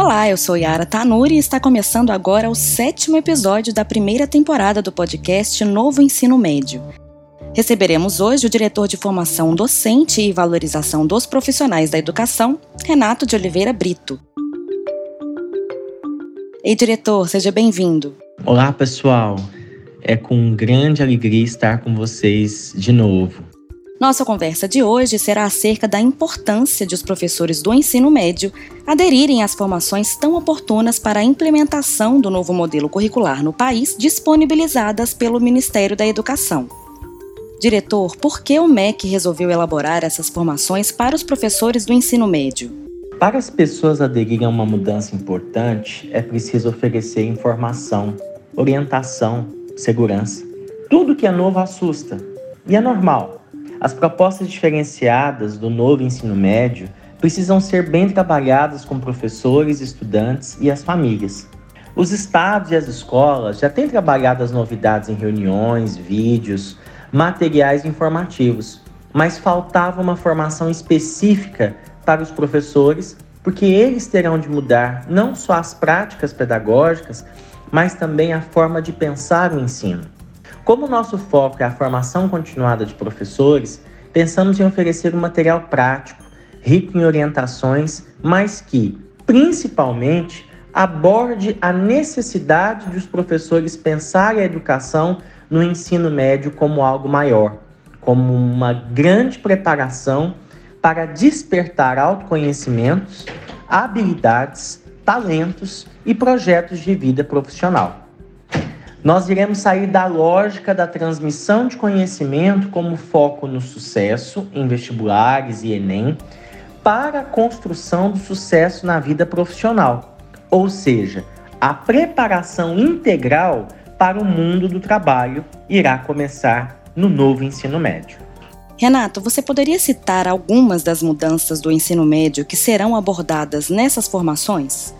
Olá, eu sou Yara Tanuri e está começando agora o sétimo episódio da primeira temporada do podcast Novo Ensino Médio. Receberemos hoje o diretor de formação docente e valorização dos profissionais da educação, Renato de Oliveira Brito. Ei, diretor, seja bem-vindo. Olá, pessoal. É com grande alegria estar com vocês de novo. Nossa conversa de hoje será acerca da importância de os professores do ensino médio aderirem às formações tão oportunas para a implementação do novo modelo curricular no país, disponibilizadas pelo Ministério da Educação. Diretor, por que o MEC resolveu elaborar essas formações para os professores do ensino médio? Para as pessoas aderirem a uma mudança importante, é preciso oferecer informação, orientação, segurança. Tudo que é novo assusta, e é normal. As propostas diferenciadas do novo ensino médio precisam ser bem trabalhadas com professores, estudantes e as famílias. Os estados e as escolas já têm trabalhado as novidades em reuniões, vídeos, materiais informativos, mas faltava uma formação específica para os professores, porque eles terão de mudar não só as práticas pedagógicas, mas também a forma de pensar o ensino. Como o nosso foco é a formação continuada de professores, pensamos em oferecer um material prático, rico em orientações, mas que, principalmente, aborde a necessidade de os professores pensarem a educação no ensino médio como algo maior, como uma grande preparação para despertar autoconhecimentos, habilidades, talentos e projetos de vida profissional. Nós iremos sair da lógica da transmissão de conhecimento como foco no sucesso em vestibulares e Enem para a construção do sucesso na vida profissional, ou seja, a preparação integral para o mundo do trabalho irá começar no novo ensino médio. Renato, você poderia citar algumas das mudanças do ensino médio que serão abordadas nessas formações?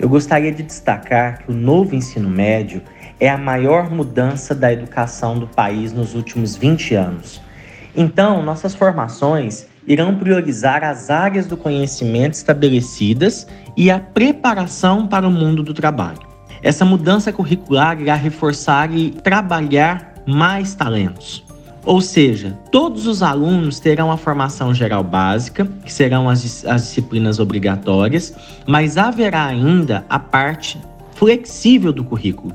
Eu gostaria de destacar que o novo ensino médio é a maior mudança da educação do país nos últimos 20 anos. Então, nossas formações irão priorizar as áreas do conhecimento estabelecidas e a preparação para o mundo do trabalho. Essa mudança curricular irá reforçar e trabalhar mais talentos. Ou seja, todos os alunos terão a formação geral básica, que serão as, as disciplinas obrigatórias, mas haverá ainda a parte flexível do currículo,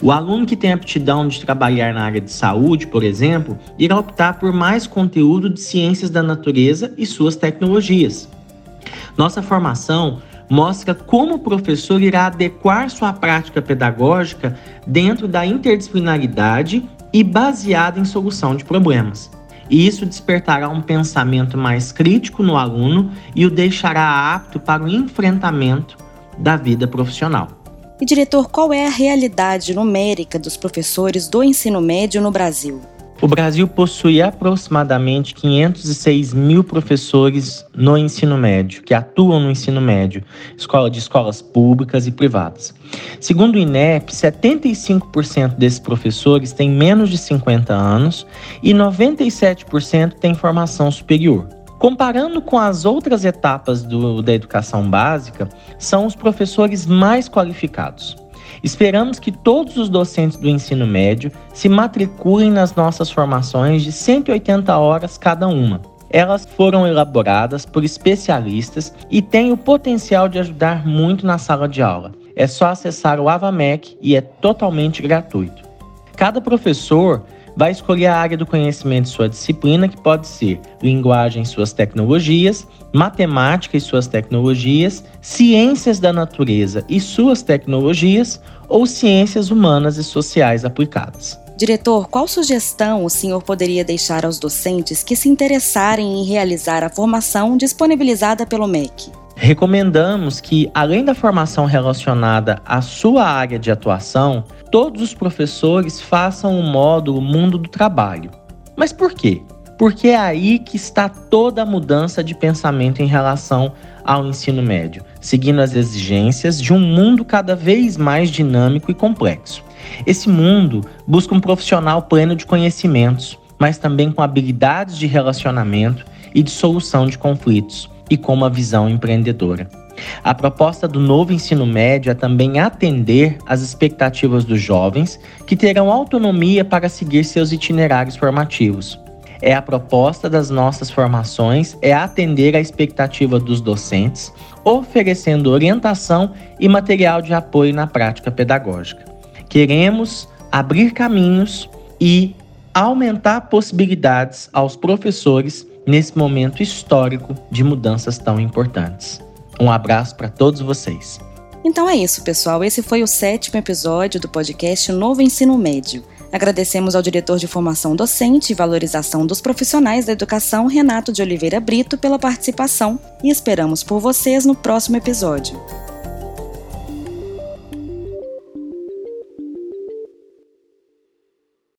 o aluno que tem aptidão de trabalhar na área de saúde, por exemplo, irá optar por mais conteúdo de ciências da natureza e suas tecnologias. Nossa formação mostra como o professor irá adequar sua prática pedagógica dentro da interdisciplinaridade e baseada em solução de problemas. E isso despertará um pensamento mais crítico no aluno e o deixará apto para o enfrentamento da vida profissional. E, diretor, qual é a realidade numérica dos professores do ensino médio no Brasil? O Brasil possui aproximadamente 506 mil professores no ensino médio, que atuam no ensino médio, escola de escolas públicas e privadas. Segundo o INEP, 75% desses professores têm menos de 50 anos e 97% têm formação superior. Comparando com as outras etapas do, da educação básica, são os professores mais qualificados. Esperamos que todos os docentes do ensino médio se matriculem nas nossas formações de 180 horas cada uma. Elas foram elaboradas por especialistas e têm o potencial de ajudar muito na sala de aula. É só acessar o AvaMec e é totalmente gratuito. Cada professor vai escolher a área do conhecimento de sua disciplina, que pode ser linguagem e suas tecnologias, matemática e suas tecnologias, ciências da natureza e suas tecnologias ou ciências humanas e sociais aplicadas. Diretor, qual sugestão o senhor poderia deixar aos docentes que se interessarem em realizar a formação disponibilizada pelo MEC? Recomendamos que, além da formação relacionada à sua área de atuação, todos os professores façam o módulo Mundo do Trabalho. Mas por quê? Porque é aí que está toda a mudança de pensamento em relação ao ensino médio, seguindo as exigências de um mundo cada vez mais dinâmico e complexo. Esse mundo busca um profissional pleno de conhecimentos, mas também com habilidades de relacionamento e de solução de conflitos e com uma visão empreendedora. A proposta do novo ensino médio é também atender às expectativas dos jovens que terão autonomia para seguir seus itinerários formativos. É a proposta das nossas formações é atender à expectativa dos docentes, oferecendo orientação e material de apoio na prática pedagógica. Queremos abrir caminhos e aumentar possibilidades aos professores nesse momento histórico de mudanças tão importantes. Um abraço para todos vocês. Então é isso, pessoal. Esse foi o sétimo episódio do podcast Novo Ensino Médio. Agradecemos ao diretor de formação docente e valorização dos profissionais da educação, Renato de Oliveira Brito, pela participação e esperamos por vocês no próximo episódio.